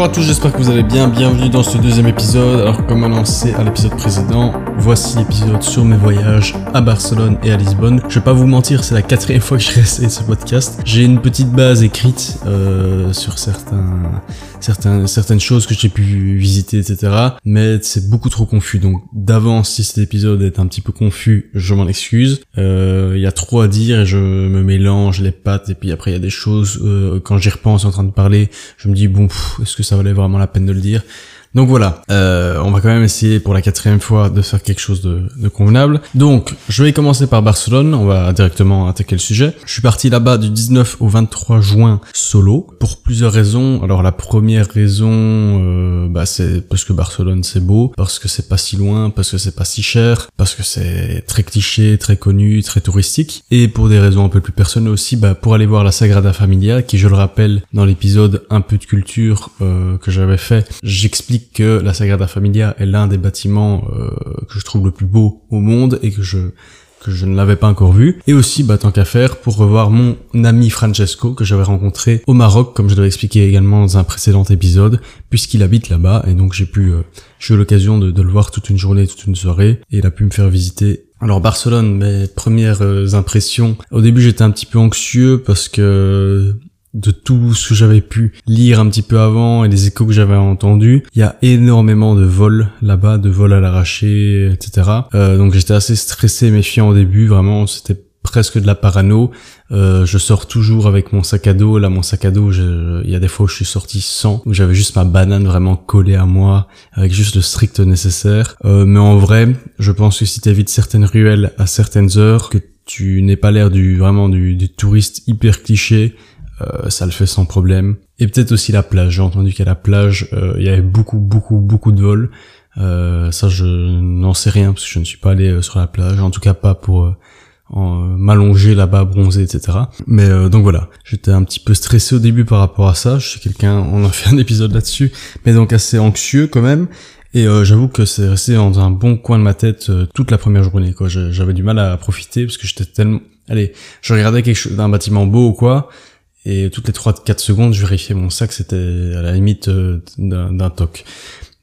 Bonjour à tous, j'espère que vous allez bien. Bienvenue dans ce deuxième épisode. Alors, comme annoncé à l'épisode précédent, voici l'épisode sur mes voyages à Barcelone et à Lisbonne. Je vais pas vous mentir, c'est la quatrième fois que je réessaye ce podcast. J'ai une petite base écrite euh, sur certains, certaines choses que j'ai pu visiter, etc. Mais c'est beaucoup trop confus. Donc, d'avance, si cet épisode est un petit peu confus, je m'en excuse. Euh, Il y a trop à dire et je me mélange les pattes. Et puis après, il y a des choses, euh, quand j'y repense en train de parler, je me dis, bon, est-ce que ça valait vraiment la peine de le dire? Donc voilà, euh, on va quand même essayer pour la quatrième fois de faire quelque chose de, de, convenable. Donc, je vais commencer par Barcelone, on va directement attaquer le sujet. Je suis parti là-bas du 19 au 23 juin solo, pour plusieurs raisons. Alors la première raison, euh, bah, c'est parce que Barcelone c'est beau, parce que c'est pas si loin, parce que c'est pas si cher, parce que c'est très cliché, très connu, très touristique, et pour des raisons un peu plus personnelles aussi, bah, pour aller voir la Sagrada Familia, qui je le rappelle dans l'épisode un peu de culture euh, que j'avais fait, j'explique que la Sagrada Familia est l'un des bâtiments euh, que je trouve le plus beau au monde et que je que je ne l'avais pas encore vu. Et aussi, bah, tant qu'à faire, pour revoir mon ami Francesco, que j'avais rencontré au Maroc, comme je l'avais expliqué également dans un précédent épisode, puisqu'il habite là-bas, et donc j'ai pu, euh, j'ai eu l'occasion de, de, le voir toute une journée, toute une soirée, et il a pu me faire visiter. Alors Barcelone, mes premières euh, impressions. Au début, j'étais un petit peu anxieux parce que de tout ce que j'avais pu lire un petit peu avant et les échos que j'avais entendus. Il y a énormément de vols là-bas, de vols à l'arraché, etc. Euh, donc j'étais assez stressé, méfiant au début, vraiment, c'était presque de la parano. Euh, je sors toujours avec mon sac à dos. Là, mon sac à dos, il y a des fois où je suis sorti sans, où j'avais juste ma banane vraiment collée à moi, avec juste le strict nécessaire. Euh, mais en vrai, je pense que si t'évites certaines ruelles à certaines heures, que tu n'es pas l'air du vraiment du, du touriste hyper cliché, euh, ça le fait sans problème. Et peut-être aussi la plage. J'ai entendu qu'à la plage, euh, il y avait beaucoup, beaucoup, beaucoup de vols. Euh, ça, je n'en sais rien parce que je ne suis pas allé sur la plage. En tout cas, pas pour m'allonger là-bas, bronzer, etc. Mais donc voilà, j'étais un petit peu stressé au début par rapport à ça. Je suis quelqu'un, on a fait un épisode là-dessus, mais donc assez anxieux quand même. Et euh, j'avoue que c'est resté dans un bon coin de ma tête euh, toute la première journée. quoi. J'avais du mal à profiter parce que j'étais tellement... Allez, je regardais quelque chose d'un bâtiment beau ou quoi, et toutes les 3-4 secondes, je vérifiais mon sac, c'était à la limite euh, d'un toc.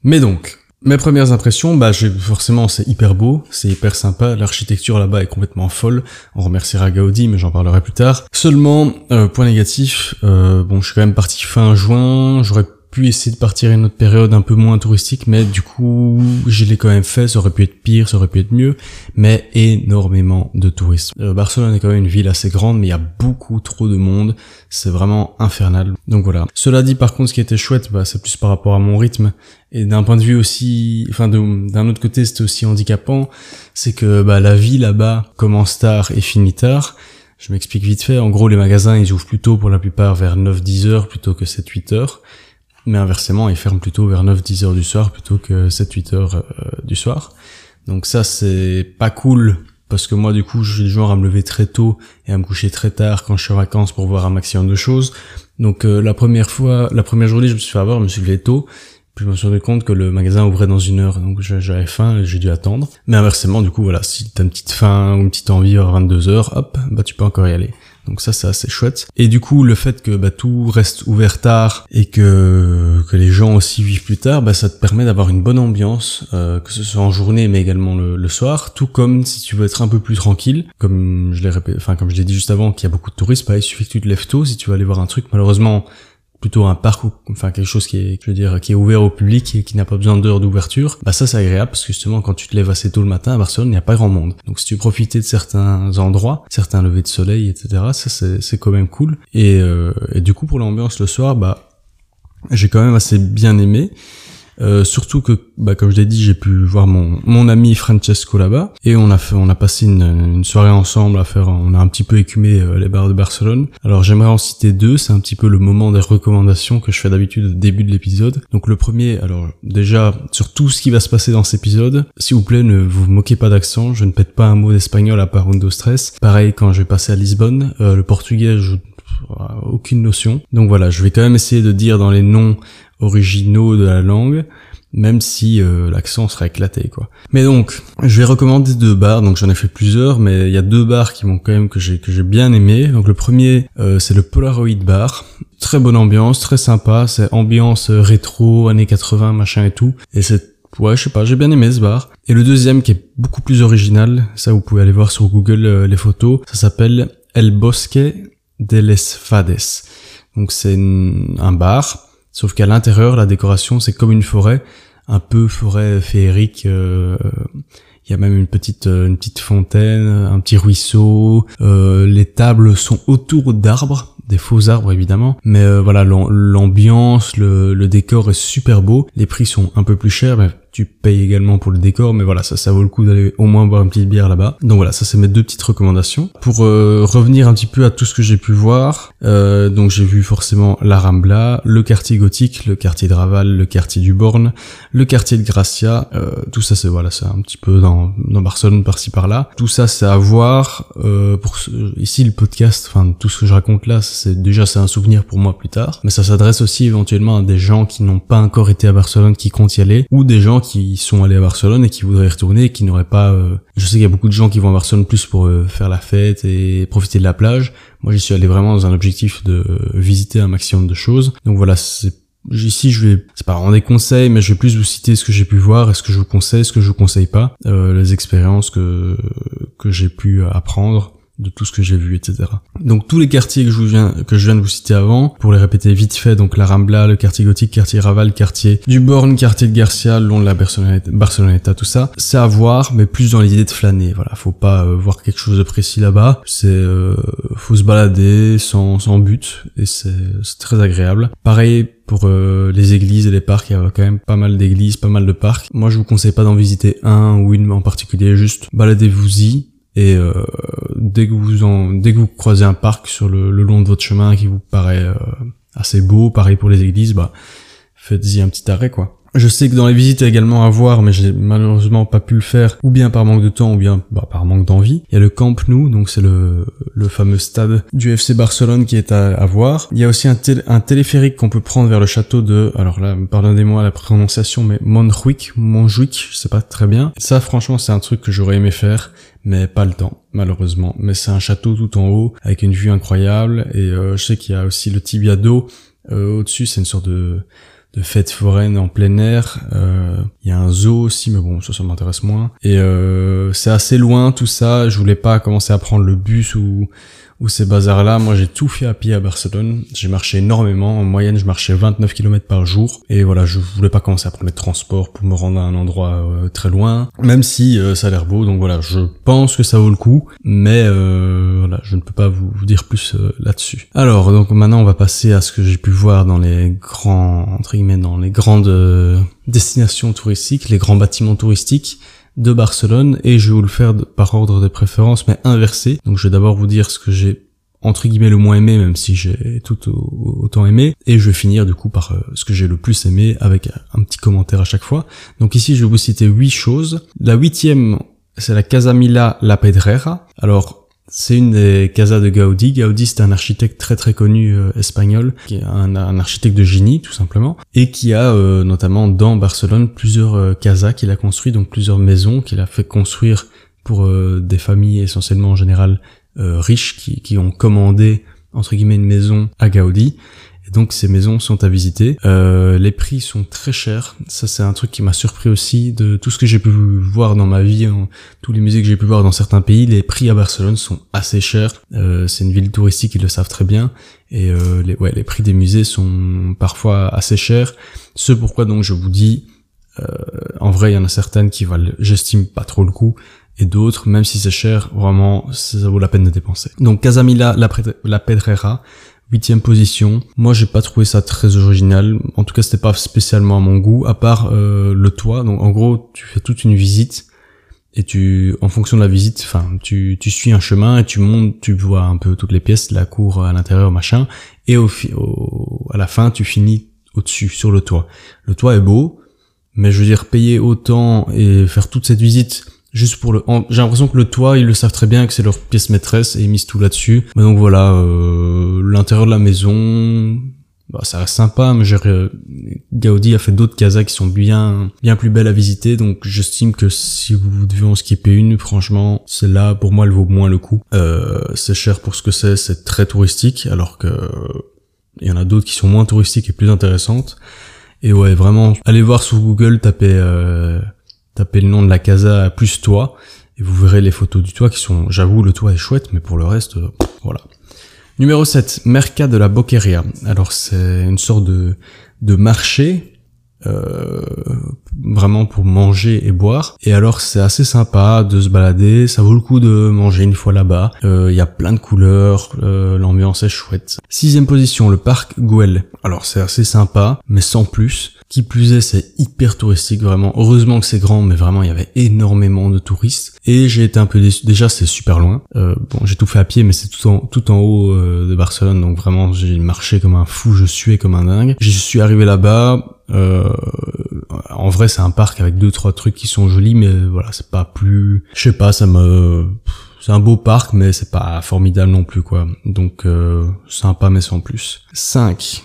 Mais donc, mes premières impressions, bah forcément c'est hyper beau, c'est hyper sympa, l'architecture là-bas est complètement folle, on remerciera Gaudi mais j'en parlerai plus tard. Seulement, euh, point négatif, euh, bon je suis quand même parti fin juin, j'aurais pu essayer de partir à une autre période un peu moins touristique, mais du coup, je l'ai quand même fait, ça aurait pu être pire, ça aurait pu être mieux, mais énormément de touristes. Euh, Barcelone est quand même une ville assez grande, mais il y a beaucoup trop de monde, c'est vraiment infernal. Donc voilà. Cela dit, par contre, ce qui était chouette, bah, c'est plus par rapport à mon rythme, et d'un point de vue aussi, enfin d'un autre côté, c'était aussi handicapant, c'est que bah, la vie là-bas commence tard et finit tard. Je m'explique vite fait, en gros les magasins ils ouvrent plutôt pour la plupart vers 9-10 heures plutôt que 7-8 heures mais inversement, ils ferment plutôt vers 9-10 heures du soir plutôt que 7-8 heures euh, du soir. Donc ça, c'est pas cool parce que moi, du coup, je suis du genre à me lever très tôt et à me coucher très tard quand je suis en vacances pour voir un maximum de choses. Donc euh, la première fois, la première journée, je me suis fait avoir, je me suis levé tôt. Puis je me suis rendu compte que le magasin ouvrait dans une heure, donc j'avais faim et j'ai dû attendre. Mais inversement, du coup, voilà, si t'as une petite faim ou une petite envie à 22 heures, hop, bah tu peux encore y aller. Donc ça, c'est assez chouette. Et du coup, le fait que bah, tout reste ouvert tard et que, les gens aussi vivent plus tard, bah, ça te permet d'avoir une bonne ambiance, euh, que ce soit en journée mais également le, soir. Tout comme si tu veux être un peu plus tranquille, comme je l'ai répété, comme je l'ai dit juste avant, qu'il y a beaucoup de touristes, bah, il suffit que tu te lèves tôt si tu veux aller voir un truc. Malheureusement, plutôt un parc ou enfin quelque chose qui est je veux dire qui est ouvert au public et qui n'a pas besoin d'heures d'ouverture bah ça c'est agréable parce que justement quand tu te lèves assez tôt le matin à Barcelone il n'y a pas grand monde. Donc si tu profitais de certains endroits certains levées de soleil etc ça c'est c'est quand même cool. Et, euh, et du coup pour l'ambiance le soir bah j'ai quand même assez bien aimé euh, surtout que, bah, comme je l'ai dit, j'ai pu voir mon, mon ami Francesco là-bas et on a fait, on a passé une, une, soirée ensemble à faire, on a un petit peu écumé euh, les bars de Barcelone. Alors j'aimerais en citer deux, c'est un petit peu le moment des recommandations que je fais d'habitude au début de l'épisode. Donc le premier, alors déjà sur tout ce qui va se passer dans cet épisode, s'il vous plaît, ne vous moquez pas d'accent, je ne pète pas un mot d'espagnol à part Undo Stress. Pareil quand je vais passer à Lisbonne, euh, le portugais, je aucune notion. Donc voilà, je vais quand même essayer de dire dans les noms originaux de la langue. même si euh, l'accent serait éclaté quoi. Mais donc, je vais recommander deux bars, donc j'en ai fait plusieurs, mais il y a deux bars qui m'ont quand même que j'ai que j'ai bien aimé. Donc le premier, euh, c'est le Polaroid Bar, très bonne ambiance, très sympa, c'est ambiance euh, rétro années 80 machin et tout, et c'est ouais je sais pas, j'ai bien aimé ce bar. Et le deuxième qui est beaucoup plus original, ça vous pouvez aller voir sur Google les photos, ça s'appelle El Bosque de les Fades. Donc c'est un bar Sauf qu'à l'intérieur, la décoration, c'est comme une forêt, un peu forêt féerique. Euh, il y a même une petite euh, une petite fontaine, un petit ruisseau. Euh, les tables sont autour d'arbres, des faux arbres évidemment. Mais voilà, l'ambiance, le, le, décor est super beau. Les prix sont un peu plus chers, mais tu payes également pour le décor, mais voilà, ça, ça vaut le coup d'aller au moins boire une petite bière là-bas. Donc voilà, ça c'est mes deux petites recommandations. Pour euh, revenir un petit peu à tout ce que j'ai pu voir, euh, donc j'ai vu forcément la Rambla, le quartier gothique, le quartier de Raval, le quartier du Born, le quartier de Gracia, euh, tout ça c'est voilà, c'est un petit peu dans, dans Barcelone par-ci par-là. Tout ça c'est à voir. Euh, pour ici le podcast, enfin tout ce que je raconte là, c'est déjà c'est un souvenir pour moi plus tard, mais ça s'adresse aussi éventuellement à des gens qui n'ont pas encore été à Barcelone, qui comptent y aller, ou des gens qui qui sont allés à Barcelone et qui voudraient y retourner et qui n'auraient pas... Euh, je sais qu'il y a beaucoup de gens qui vont à Barcelone plus pour euh, faire la fête et profiter de la plage. Moi, j'y suis allé vraiment dans un objectif de euh, visiter un maximum de choses. Donc voilà, c'est Ici, je vais, c'est pas vraiment des conseils, mais je vais plus vous citer ce que j'ai pu voir, est-ce que je vous conseille, ce que je vous conseille pas, les expériences que que j'ai pu apprendre de tout ce que j'ai vu, etc. Donc tous les quartiers que je viens que je viens de vous citer avant, pour les répéter vite fait, donc la Rambla, le quartier gothique, quartier Raval, quartier du Born, quartier de Garcia, long de la Barceloneta tout ça, c'est à voir, mais plus dans l'idée de flâner. Voilà, faut pas euh, voir quelque chose de précis là-bas. C'est euh, faut se balader sans sans but et c'est très agréable. Pareil pour euh, les églises et les parcs, il y a quand même pas mal d'églises, pas mal de parcs. Moi, je vous conseille pas d'en visiter un ou une en particulier, juste baladez-vous-y et euh, dès que vous en, dès que vous croisez un parc sur le, long de votre chemin qui vous paraît euh, assez beau, pareil pour les églises, bah faites-y un petit arrêt quoi. Je sais que dans les visites, il y a également à voir, mais j'ai malheureusement pas pu le faire, ou bien par manque de temps, ou bien bah, par manque d'envie. Il y a le Camp Nou, donc c'est le, le fameux stade du FC Barcelone qui est à, à voir. Il y a aussi un, un téléphérique qu'on peut prendre vers le château de, alors là, pardonnez-moi la prononciation, mais Montjuic, Montjuic, je sais pas très bien. Ça, franchement, c'est un truc que j'aurais aimé faire, mais pas le temps, malheureusement. Mais c'est un château tout en haut, avec une vue incroyable, et euh, je sais qu'il y a aussi le Tibia d'eau euh, au-dessus, c'est une sorte de de fêtes foraines en plein air. Euh, il y a un zoo aussi, mais bon, ça, ça m'intéresse moins. Et euh, c'est assez loin tout ça. Je voulais pas commencer à prendre le bus ou ou ces bazars-là. Moi, j'ai tout fait à pied à Barcelone. J'ai marché énormément. En moyenne, je marchais 29 km par jour. Et voilà, je voulais pas commencer à prendre les transports pour me rendre à un endroit euh, très loin. Même si ça a l'air beau. Donc voilà, je pense que ça vaut le coup. Mais voilà, je ne peux pas vous, vous dire plus là-dessus. Alors, donc maintenant, on va passer à ce que j'ai pu voir dans les grands entre dans les grandes euh, destinations touristiques, les grands bâtiments touristiques de Barcelone, et je vais vous le faire par ordre de préférence, mais inversé. Donc je vais d'abord vous dire ce que j'ai entre guillemets le moins aimé, même si j'ai tout autant aimé, et je vais finir du coup par euh, ce que j'ai le plus aimé avec un petit commentaire à chaque fois. Donc ici je vais vous citer huit choses. La huitième, c'est la Casamila La Pedrera. Alors c'est une des casas de Gaudi. Gaudi, c'est un architecte très très connu euh, espagnol, qui est un, architecte de génie tout simplement, et qui a euh, notamment dans Barcelone plusieurs euh, casas qu'il a construit, donc plusieurs maisons qu'il a fait construire pour des familles essentiellement en général riches qui, qui ont commandé entre guillemets une maison à Gaudi donc ces maisons sont à visiter. Euh, les prix sont très chers. Ça c'est un truc qui m'a surpris aussi de tout ce que j'ai pu voir dans ma vie, tous les musées que j'ai pu voir dans certains pays. Les prix à Barcelone sont assez chers. Euh, c'est une ville touristique, ils le savent très bien. Et euh, les, ouais, les prix des musées sont parfois assez chers. Ce pourquoi donc je vous dis, euh, en vrai il y en a certaines qui valent, j'estime pas trop le coup et d'autres, même si c'est cher, vraiment, ça vaut la peine de dépenser. Donc Casamila, la, la Pedrera, Huitième position. Moi, j'ai pas trouvé ça très original. En tout cas, c'était pas spécialement à mon goût, à part euh, le toit. Donc, en gros, tu fais toute une visite et tu, en fonction de la visite, enfin, tu, tu suis un chemin et tu montes, tu vois un peu toutes les pièces, la cour à l'intérieur, machin. Et au, au, à la fin, tu finis au-dessus, sur le toit. Le toit est beau, mais je veux dire, payer autant et faire toute cette visite juste pour le j'ai l'impression que le toit ils le savent très bien que c'est leur pièce maîtresse et ils misent tout là-dessus mais donc voilà euh, l'intérieur de la maison bah, ça reste sympa mais j'ai Gaudi a fait d'autres casas qui sont bien bien plus belles à visiter, donc j'estime que si vous devez en skipper une, franchement, celle-là pour moi elle vaut moins le coup. Euh, c'est cher pour ce que c'est, c'est très touristique, alors que il y en a d'autres qui sont moins touristiques et plus intéressantes. Et ouais, vraiment, allez voir sur Google, tapez euh, tapez le nom de la casa plus toi et vous verrez les photos du toit qui sont, j'avoue, le toit est chouette, mais pour le reste, euh, voilà. Numéro 7, Merca de la Boqueria. Alors c'est une sorte de, de marché euh, vraiment pour manger et boire. Et alors c'est assez sympa de se balader, ça vaut le coup de manger une fois là-bas. Euh, il y a plein de couleurs, euh, l'ambiance est chouette. Sixième position, le parc Gouel. Alors c'est assez sympa, mais sans plus. Qui plus est, c'est hyper touristique vraiment. Heureusement que c'est grand, mais vraiment il y avait énormément de touristes. Et j'ai été un peu déçu. Déjà c'est super loin. Euh, bon, j'ai tout fait à pied, mais c'est tout en tout en haut de Barcelone, donc vraiment j'ai marché comme un fou, je suais comme un dingue. J'y suis arrivé là-bas. Euh, en vrai, c'est un parc avec deux trois trucs qui sont jolis, mais voilà, c'est pas plus. Je sais pas, ça me. C'est un beau parc, mais c'est pas formidable non plus, quoi. Donc euh, sympa, mais sans plus. 5.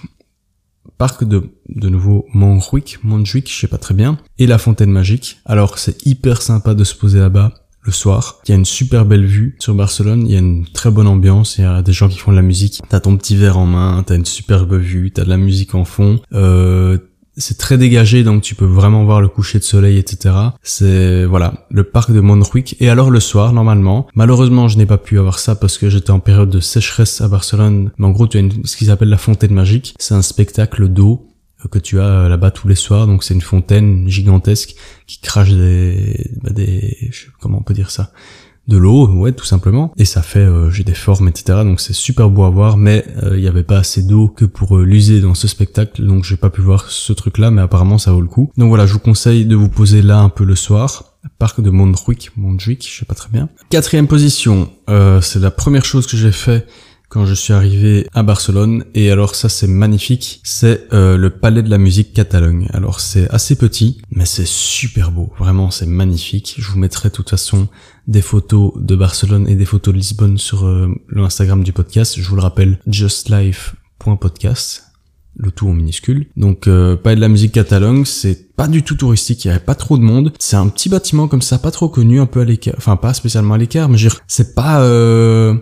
Parc de, de nouveau Montjuic, Montjuic, je sais pas très bien, et la fontaine magique. Alors c'est hyper sympa de se poser là-bas le soir. Il y a une super belle vue sur Barcelone, il y a une très bonne ambiance, il y a des gens qui font de la musique. T'as ton petit verre en main, t'as une superbe vue, t'as de la musique en fond. Euh, c'est très dégagé donc tu peux vraiment voir le coucher de soleil etc c'est voilà le parc de Montjuic et alors le soir normalement malheureusement je n'ai pas pu avoir ça parce que j'étais en période de sécheresse à Barcelone. Mais en gros tu as ce qu'ils appellent la fontaine magique. C'est un spectacle d'eau que tu as euh, là-bas tous les soirs. Donc c'est une fontaine gigantesque qui crache des, bah des comment on peut dire ça de l'eau, ouais, tout simplement. Et ça fait, euh, j'ai des formes, etc. Donc c'est super beau à voir, mais euh, il n'y avait pas assez d'eau que pour euh, l'user dans ce spectacle, donc j'ai pas pu voir ce truc-là, mais apparemment ça vaut le coup. Donc voilà, je vous conseille de vous poser là un peu le soir. Parc de Montjuic, Montjuic, je sais pas très bien. Quatrième position, c'est la première chose que j'ai fait quand je suis arrivé à Barcelone. Et alors ça c'est magnifique, c'est euh, le Palais de la musique Catalogne. Alors c'est assez petit, mais c'est super beau. Vraiment c'est magnifique. Je vous mettrai de toute façon des photos de Barcelone et des photos de Lisbonne sur euh, le Instagram du podcast. Je vous le rappelle, justlife.podcast le tout en minuscule. Donc euh, Palais de la musique Catalogne, c'est pas du tout touristique, il y avait pas trop de monde. C'est un petit bâtiment comme ça, pas trop connu, un peu à l'écart, enfin pas spécialement à l'écart, mais c'est pas euh,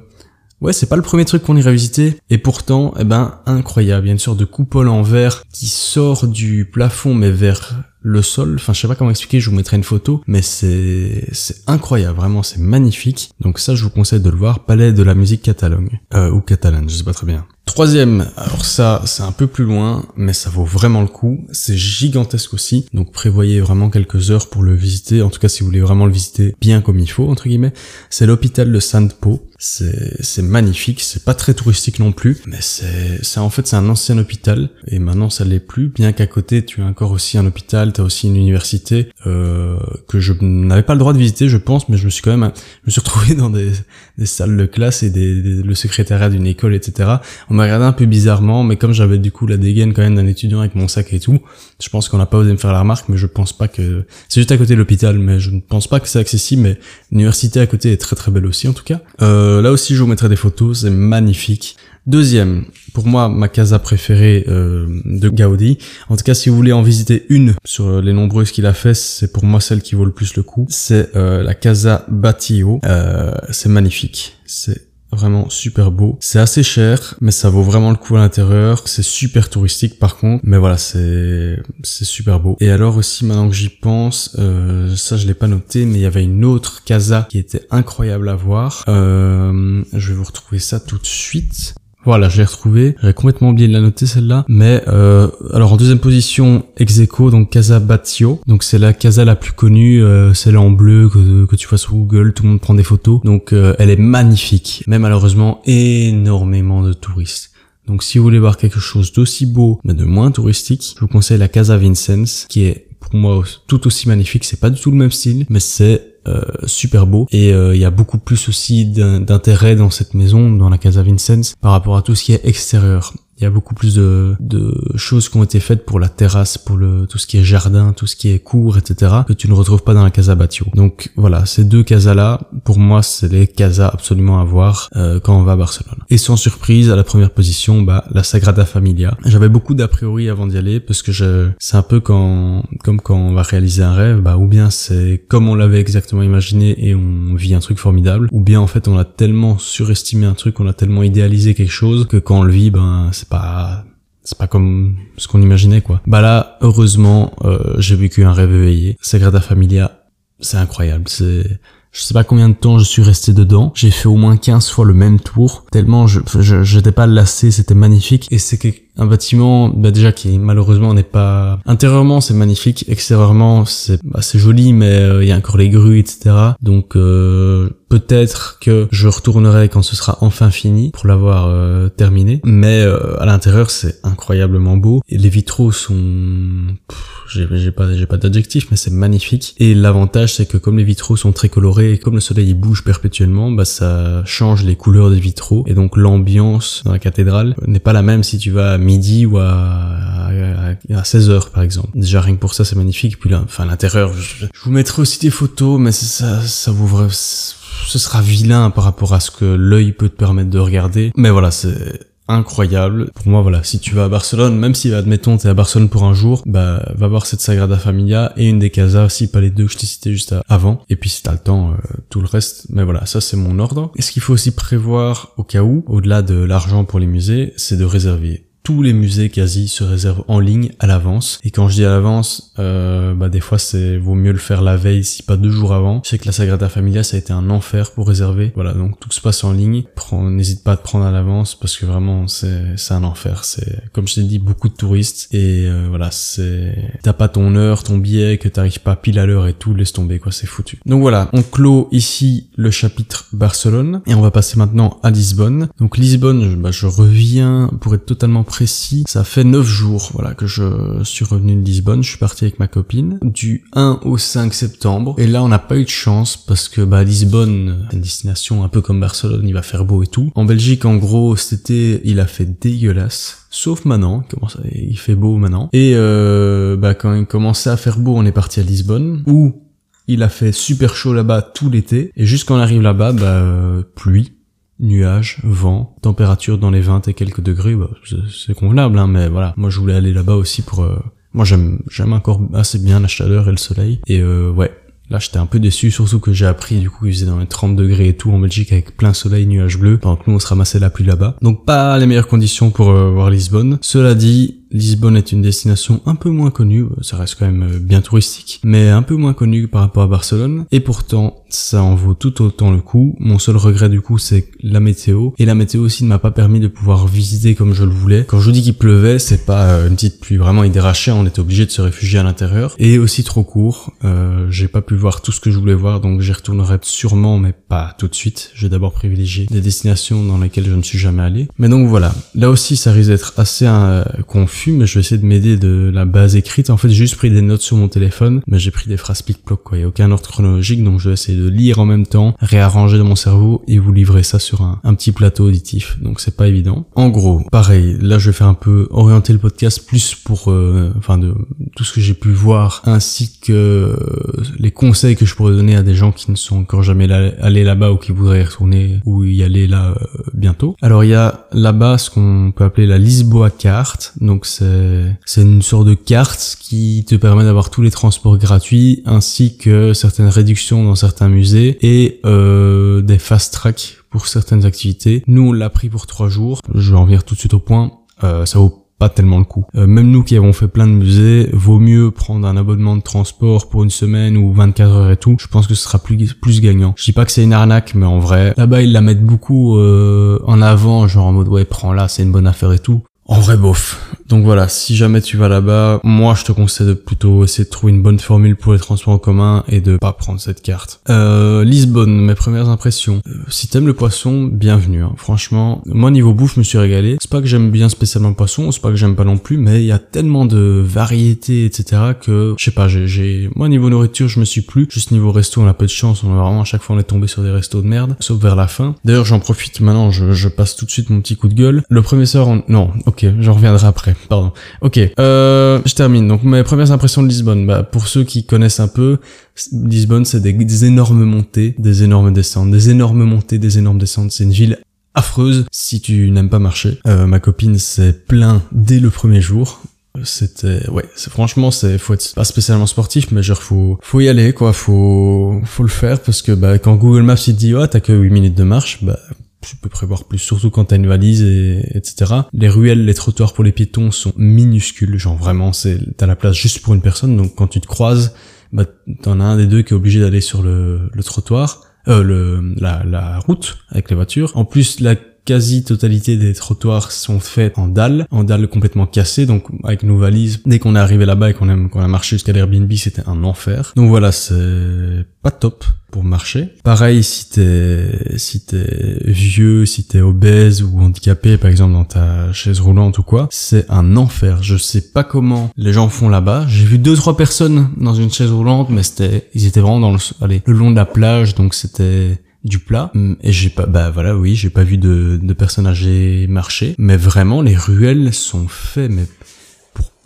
Ouais, c'est pas le premier truc qu'on irait visiter, et pourtant, eh ben, incroyable. Il y a une sorte de coupole en verre qui sort du plafond, mais vers le sol. Enfin, je sais pas comment expliquer, je vous mettrai une photo, mais c'est, incroyable, vraiment, c'est magnifique. Donc ça, je vous conseille de le voir. Palais de la musique catalogne, euh, ou catalane, je sais pas très bien. Troisième, alors ça c'est un peu plus loin, mais ça vaut vraiment le coup. C'est gigantesque aussi, donc prévoyez vraiment quelques heures pour le visiter. En tout cas, si vous voulez vraiment le visiter bien comme il faut, entre guillemets, c'est l'hôpital de Sainte-Pau. C'est, magnifique, c'est pas très touristique non plus, mais c'est en fait c'est un ancien hôpital et maintenant ça l'est plus. Bien qu'à côté tu as encore aussi un hôpital, tu as aussi une université euh, que je n'avais pas le droit de visiter, je pense, mais je me suis quand même, je me suis retrouvé dans des, des salles de classe et des, le secrétariat d'une école, etc. On m'a regardé un peu bizarrement, mais comme j'avais du coup la dégaine quand même d'un étudiant avec mon sac et tout, je pense qu'on n'a pas osé me faire la remarque, mais je pense pas que... C'est juste à côté de l'hôpital, mais je ne pense pas que c'est accessible, mais l'université à côté est très très belle aussi en tout cas. Euh, là aussi je vous mettrai des photos, c'est magnifique. Deuxième, pour moi, ma casa préférée euh, de Gaudi. En tout cas, si vous voulez en visiter une sur les nombreuses qu'il a fait, c'est pour moi celle qui vaut le plus le coup. C'est euh, la casa Batio. Euh, c'est magnifique. C'est Vraiment super beau. C'est assez cher, mais ça vaut vraiment le coup à l'intérieur. C'est super touristique par contre, mais voilà, c'est c'est super beau. Et alors aussi, maintenant que j'y pense, euh, ça je l'ai pas noté, mais il y avait une autre casa qui était incroyable à voir. Euh, je vais vous retrouver ça tout de suite. Voilà, je l'ai retrouvé. J'avais complètement oublié de la noter celle-là. Mais euh, alors en deuxième position, Execo, donc Casa Batio. Donc c'est la casa la plus connue, euh, celle en bleu que, tu vois sur Google. Tout le monde prend des photos. Donc euh, elle est magnifique. Mais malheureusement, énormément de touristes. Donc si vous voulez voir quelque chose d'aussi beau, mais de moins touristique, je vous conseille la Casa Vincennes, qui est pour moi tout aussi magnifique. C'est pas du tout le même style, mais c'est super beau et euh, il y a beaucoup plus aussi d'intérêt dans cette maison, dans la Casa Vincennes, par rapport à tout ce qui est extérieur. Il y a beaucoup plus de, de choses qui ont été faites pour la terrasse, pour le tout ce qui est jardin, tout ce qui est cours, etc. que tu ne retrouves pas dans la Casa Batio. Donc voilà, ces deux casas là, pour moi, c'est les casas absolument à voir euh, quand on va à Barcelone. Et sans surprise, à la première position, bah la Sagrada Familia. J'avais beaucoup d'a priori avant d'y aller parce que je, c'est un peu quand, comme quand on va réaliser un rêve, bah ou bien c'est comme on l'avait exactement imaginé et on vit un truc formidable, ou bien en fait on a tellement surestimé un truc, on a tellement idéalisé quelque chose que quand on le vit, ben c'est pas c'est pas comme ce qu'on imaginait quoi. Bah là, heureusement, euh, j'ai vécu un rêve éveillé. Sagrada Familia, c'est incroyable. C'est je sais pas combien de temps je suis resté dedans. J'ai fait au moins 15 fois le même tour. Tellement je, j'étais pas lassé, c'était magnifique. Et c'est un bâtiment, bah déjà qui malheureusement n'est pas... Intérieurement c'est magnifique, extérieurement c'est assez joli, mais euh, il y a encore les grues, etc. Donc euh, peut-être que je retournerai quand ce sera enfin fini pour l'avoir euh, terminé. Mais à l'intérieur c'est incroyablement beau. Et les vitraux sont j'ai pas j'ai pas d'adjectif mais c'est magnifique et l'avantage c'est que comme les vitraux sont très colorés et comme le soleil bouge perpétuellement bah ça change les couleurs des vitraux et donc l'ambiance dans la cathédrale n'est pas la même si tu vas midi ou à, à, 16 heures par exemple déjà rien que pour ça c'est magnifique puis là enfin l'intérieur je, vous mettrai aussi des photos mais ça ça vous ce sera vilain par rapport à ce que l'œil peut te permettre de regarder mais voilà c'est incroyable. Pour moi, voilà, si tu vas à Barcelone, même si, admettons, t'es à Barcelone pour un jour, bah, va voir cette Sagrada Familia et une des casas aussi, pas les deux que je t'ai cité juste avant. Et puis, si t'as le temps, euh, tout le reste. Mais voilà, ça, c'est mon ordre. Et ce qu'il faut aussi prévoir au cas où, au-delà de l'argent pour les musées, c'est de réserver tous les musées quasi se réservent en ligne à l'avance. Et quand je dis à l'avance, euh, bah des fois c'est vaut mieux le faire la veille, si pas deux jours avant. Je sais que la Sagrada Familia ça a été un enfer pour réserver. Voilà, donc tout se passe en ligne. N'hésite pas à te prendre à l'avance parce que vraiment c'est un enfer. C'est comme je t'ai dit beaucoup de touristes et euh, voilà c'est t'as pas ton heure, ton billet, que t'arrives pas pile à l'heure et tout, laisse tomber quoi, c'est foutu. Donc voilà, on clôt ici le chapitre Barcelone et on va passer maintenant à Lisbonne. Donc Lisbonne, bah, je reviens pour être totalement précis, ça fait 9 jours voilà que je suis revenu de Lisbonne, je suis parti avec ma copine du 1 au 5 septembre et là on n'a pas eu de chance parce que bah Lisbonne c'est une destination un peu comme Barcelone, il va faire beau et tout. En Belgique en gros cet été il a fait dégueulasse sauf maintenant, il fait beau maintenant. Et euh, bah quand il commençait à faire beau, on est parti à Lisbonne où il a fait super chaud là-bas tout l'été et juste quand on arrive là-bas, bah euh, pluie nuages, vent, température dans les 20 et quelques degrés, bah, c'est convenable, hein, mais voilà. Moi, je voulais aller là-bas aussi pour... Euh, moi, j'aime j'aime encore assez bien la chaleur et le soleil. Et euh, ouais, Là, j'étais un peu déçu, surtout que j'ai appris du coup qu'il faisait dans les 30 degrés et tout en Belgique avec plein soleil, nuages bleus, pendant que nous on se ramassait la pluie là-bas. Donc pas les meilleures conditions pour euh, voir Lisbonne. Cela dit, Lisbonne est une destination un peu moins connue, ça reste quand même euh, bien touristique, mais un peu moins connue par rapport à Barcelone, et pourtant ça en vaut tout autant le coup. Mon seul regret du coup c'est la météo, et la météo aussi ne m'a pas permis de pouvoir visiter comme je le voulais. Quand je vous dis qu'il pleuvait, c'est pas euh, une petite pluie vraiment idérachée, on était obligé de se réfugier à l'intérieur, et aussi trop court, euh, j'ai pas pu voir tout ce que je voulais voir, donc j'y retournerai sûrement, mais pas tout de suite. J'ai d'abord privilégié des destinations dans lesquelles je ne suis jamais allé. Mais donc voilà, là aussi ça risque d'être assez confus mais je vais essayer de m'aider de la base écrite. En fait, j'ai juste pris des notes sur mon téléphone, mais j'ai pris des phrases pic-ploc, quoi. Il n'y a aucun ordre chronologique, donc je vais essayer de lire en même temps, réarranger dans mon cerveau et vous livrer ça sur un, un petit plateau auditif. Donc c'est pas évident. En gros, pareil, là je vais faire un peu orienter le podcast plus pour, euh, enfin, de tout ce que j'ai pu voir, ainsi que euh, les conseils que je pourrais donner à des gens qui ne sont encore jamais allés là-bas ou qui voudraient y retourner ou y aller là euh, bientôt. Alors il y a là-bas ce qu'on peut appeler la Lisboa carte, donc c'est une sorte de carte qui te permet d'avoir tous les transports gratuits ainsi que certaines réductions dans certains musées et euh, des fast track pour certaines activités. Nous on l'a pris pour trois jours. Je vais en venir tout de suite au point. Euh, ça vaut pas tellement le coup. Euh, même nous qui avons fait plein de musées, vaut mieux prendre un abonnement de transport pour une semaine ou 24 heures et tout. Je pense que ce sera plus plus gagnant. Je dis pas que c'est une arnaque, mais en vrai, là-bas ils la mettent beaucoup en avant, genre en mode ouais prends là, c'est une bonne affaire et tout. En vrai, bof. Donc voilà, si jamais tu vas là-bas, moi je te conseille de plutôt essayer de trouver une bonne formule pour les transports en commun et de pas prendre cette carte. Euh, Lisbonne, mes premières impressions. Euh, si t'aimes le poisson, bienvenue. Hein. Franchement, moi niveau bouffe, je me suis régalé. C'est pas que j'aime bien spécialement le poisson, c'est pas que j'aime pas non plus, mais il y a tellement de variétés, etc. que je sais pas, j'ai, moi niveau nourriture, je me suis plu. Juste niveau resto, on a peu de chance. On a vraiment à chaque fois on est tombé sur des restos de merde, sauf vers la fin. D'ailleurs, j'en profite maintenant, je, je, passe tout de suite mon petit coup de gueule. Le premier soir, on... non, ok j'en reviendrai après, pardon. Ok, euh, je termine. Donc mes premières impressions de Lisbonne, bah, pour ceux qui connaissent un peu, Lisbonne c'est des, énormes montées, des énormes descentes, des énormes montées, des énormes descentes. C'est une ville affreuse si tu n'aimes pas marcher. Euh, ma copine s'est plaint dès le premier jour. C'était ouais, c'est franchement c'est faut être pas spécialement sportif mais genre faut faut y aller quoi, faut faut le faire parce que bah quand Google Maps il dit oh t'as que 8 minutes de marche, bah tu peux prévoir plus, surtout quand t'as une valise et etc. Les ruelles, les trottoirs pour les piétons sont minuscules, genre vraiment c'est t'as la place juste pour une personne donc quand tu te croises, bah t'en as un des deux qui est obligé d'aller sur le, le trottoir. Euh, le, la, la route avec les voitures. En plus, la quasi-totalité des trottoirs sont faits en dalles, en dalles complètement cassées, donc avec nos valises, dès qu'on est arrivé là-bas et qu'on a, marché jusqu'à l'Airbnb, c'était un enfer. Donc voilà, c'est pas top pour marcher. Pareil, si t'es si t'es vieux, si t'es obèse ou handicapé, par exemple dans ta chaise roulante ou quoi, c'est un enfer. Je sais pas comment les gens font là-bas. J'ai vu deux trois personnes dans une chaise roulante, mais c'était ils étaient vraiment dans le allez, le long de la plage, donc c'était du plat. Mm, et j'ai pas bah voilà oui j'ai pas vu de, de personnes marcher. Mais vraiment les ruelles sont faites mais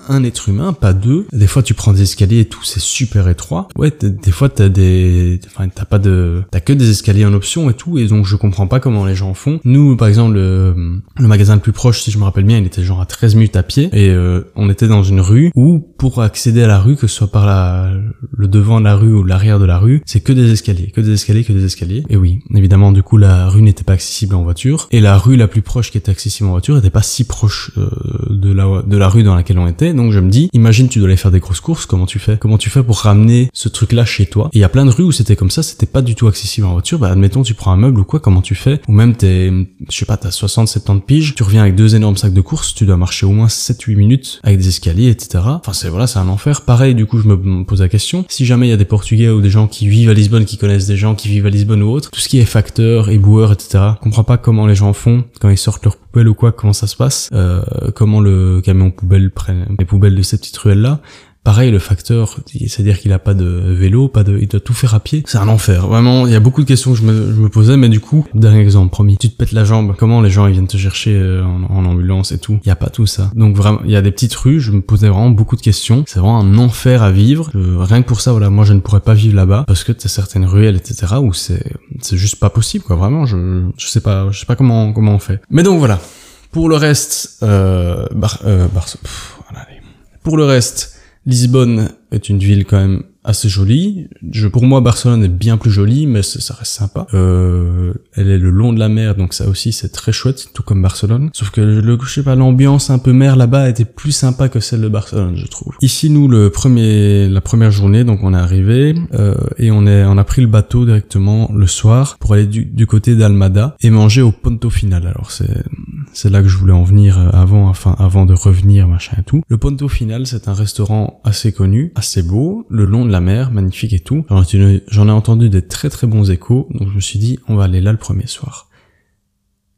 un être humain, pas deux. Des fois, tu prends des escaliers et tout, c'est super étroit. Ouais, des fois, t'as des, enfin, t'as pas de, t'as que des escaliers en option et tout, et donc je comprends pas comment les gens font. Nous, par exemple, le, le magasin le plus proche, si je me rappelle bien, il était genre à 13 minutes à pied, et euh, on était dans une rue où, pour accéder à la rue, que ce soit par la, le devant de la rue ou l'arrière de la rue, c'est que des escaliers, que des escaliers, que des escaliers. Et oui, évidemment, du coup, la rue n'était pas accessible en voiture, et la rue la plus proche qui était accessible en voiture n'était pas si proche euh, de la, de la rue dans laquelle on était, donc je me dis, imagine tu dois aller faire des grosses courses, comment tu fais? Comment tu fais pour ramener ce truc-là chez toi? Et il y a plein de rues où c'était comme ça, c'était pas du tout accessible en voiture. Bah admettons tu prends un meuble ou quoi, comment tu fais? Ou même t'es, je sais pas, t'as 60, 70 piges, tu reviens avec deux énormes sacs de courses, tu dois marcher au moins 7-8 minutes avec des escaliers, etc. Enfin c'est voilà, c'est un enfer. Pareil, du coup je me pose la question, si jamais il y a des Portugais ou des gens qui vivent à Lisbonne, qui connaissent des gens qui vivent à Lisbonne ou autre, tout ce qui est facteur, éboueur, etc. Je comprends pas comment les gens font quand ils sortent leur ou quoi, comment ça se passe, euh, comment le camion poubelle prenne les poubelles de ces petites ruelles là. Pareil, le facteur, c'est-à-dire qu'il a pas de vélo, pas de, il doit tout faire à pied. C'est un enfer. Vraiment, il y a beaucoup de questions que je me, je me posais, mais du coup, dernier exemple, promis. Tu te pètes la jambe. Comment les gens, ils viennent te chercher euh, en, ambulance et tout? Il y a pas tout ça. Donc vraiment, il y a des petites rues, je me posais vraiment beaucoup de questions. C'est vraiment un enfer à vivre. rien que pour ça, voilà, moi, je ne pourrais pas vivre là-bas parce que t'as certaines ruelles, etc., où c'est, c'est juste pas possible, quoi. Vraiment, je, je sais pas, je sais pas comment, comment on fait. Mais donc voilà. Pour le reste, euh, Bar, euh, Pour le reste, Lisbonne est une ville quand même assez jolie. Je, pour moi, Barcelone est bien plus jolie, mais ça, reste sympa. Euh, elle est le long de la mer, donc ça aussi c'est très chouette, tout comme Barcelone. Sauf que le, je sais pas, l'ambiance un peu mer là-bas était plus sympa que celle de Barcelone, je trouve. Ici, nous, le premier, la première journée, donc on est arrivé euh, et on est, on a pris le bateau directement le soir pour aller du, du côté d'Almada et manger au Ponto Final. Alors c'est, c'est là que je voulais en venir avant, enfin avant de revenir, machin et tout. Le Ponto Final, c'est un restaurant assez connu, assez beau, le long de la mer, magnifique et tout. J'en ai entendu des très très bons échos, donc je me suis dit, on va aller là le premier soir.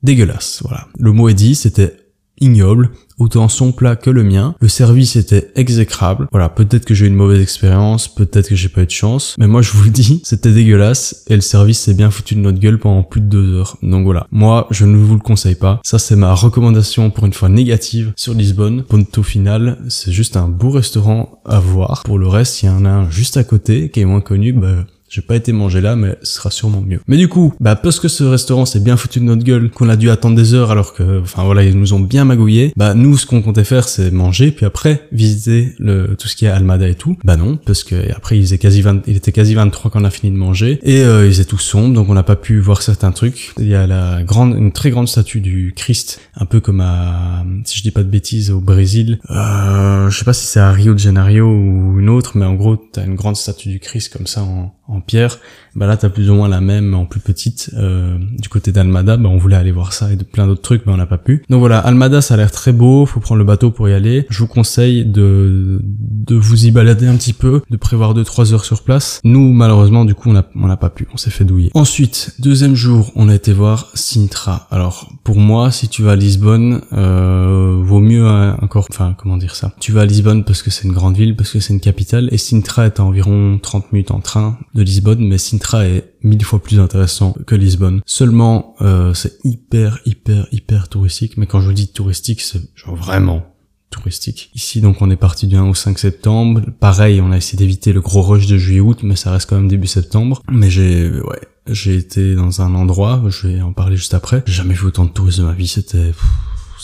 Dégueulasse, voilà. Le mot est dit, c'était ignoble, autant son plat que le mien. Le service était exécrable. Voilà, peut-être que j'ai eu une mauvaise expérience, peut-être que j'ai pas eu de chance, mais moi je vous le dis, c'était dégueulasse et le service s'est bien foutu de notre gueule pendant plus de deux heures. Donc voilà, moi je ne vous le conseille pas. Ça c'est ma recommandation pour une fois négative sur Lisbonne. Ponto final, c'est juste un beau restaurant à voir. Pour le reste, il y en a un juste à côté qui est moins connu, bah j'ai pas été manger là, mais ce sera sûrement mieux. Mais du coup, bah parce que ce restaurant s'est bien foutu de notre gueule, qu'on a dû attendre des heures alors que, enfin voilà, ils nous ont bien magouillé. Bah nous, ce qu'on comptait faire, c'est manger, puis après visiter le tout ce qui est Almada et tout. Bah non, parce que après il était quasi 20, il était quasi 23 quand on a fini de manger et euh, il était tout sombre, donc on n'a pas pu voir certains trucs. Il y a la grande, une très grande statue du Christ, un peu comme à, si je dis pas de bêtises, au Brésil. Euh, je sais pas si c'est à Rio de Janeiro ou une autre, mais en gros, t'as une grande statue du Christ comme ça en en pierre, bah là t'as plus ou moins la même en plus petite euh, du côté d'Almada. Bah on voulait aller voir ça et de plein d'autres trucs, mais on n'a pas pu. Donc voilà, Almada ça a l'air très beau, faut prendre le bateau pour y aller. Je vous conseille de de vous y balader un petit peu, de prévoir 2-3 heures sur place. Nous malheureusement du coup on n'a pas pu, on s'est fait douiller. Ensuite deuxième jour, on a été voir Sintra. Alors pour moi, si tu vas à Lisbonne, euh, vaut mieux encore, enfin comment dire ça? Tu vas à Lisbonne parce que c'est une grande ville, parce que c'est une capitale, et Sintra est à environ 30 minutes en train de Lisbonne, mais Sintra Est mille fois plus intéressant que Lisbonne. Seulement, euh, c'est hyper, hyper, hyper touristique. Mais quand je dis touristique, c'est genre vraiment touristique. Ici, donc, on est parti du 1 au 5 septembre. Pareil, on a essayé d'éviter le gros rush de juillet-août, mais ça reste quand même début septembre. Mais j'ai, ouais, j'ai été dans un endroit, je vais en parler juste après. J'ai jamais vu autant de touristes de ma vie, c'était,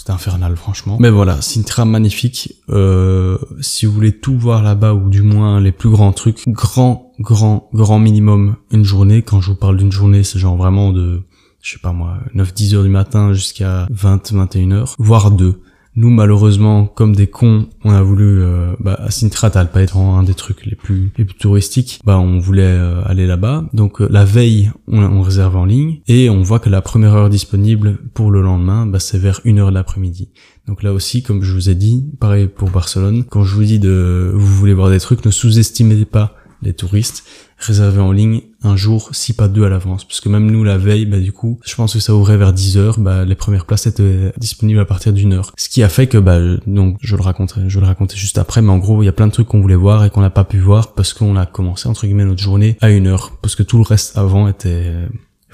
c'était infernal, franchement. Mais voilà, Sintra magnifique. Euh, si vous voulez tout voir là-bas, ou du moins les plus grands trucs, grand, grand, grand minimum une journée. Quand je vous parle d'une journée, c'est genre vraiment de, je sais pas moi, 9-10 heures du matin jusqu'à 20-21 heures, voire deux. Nous, malheureusement, comme des cons, on a voulu, euh, bah, à Sintra, pas être un des trucs les plus, les plus touristiques. Bah, on voulait euh, aller là-bas. Donc, euh, la veille, on, on réserve en ligne et on voit que la première heure disponible pour le lendemain, bah, c'est vers une heure de l'après-midi. Donc là aussi, comme je vous ai dit, pareil pour Barcelone, quand je vous dis de, vous voulez voir des trucs, ne sous-estimez pas les touristes, réserver en ligne un jour, si pas deux à l'avance. Parce que même nous, la veille, bah, du coup, je pense que ça ouvrait vers 10 heures, bah, les premières places étaient disponibles à partir d'une heure. Ce qui a fait que, bah, donc, je le raconterai, je le racontais juste après, mais en gros, il y a plein de trucs qu'on voulait voir et qu'on n'a pas pu voir parce qu'on a commencé, entre guillemets, notre journée à une heure. Parce que tout le reste avant était,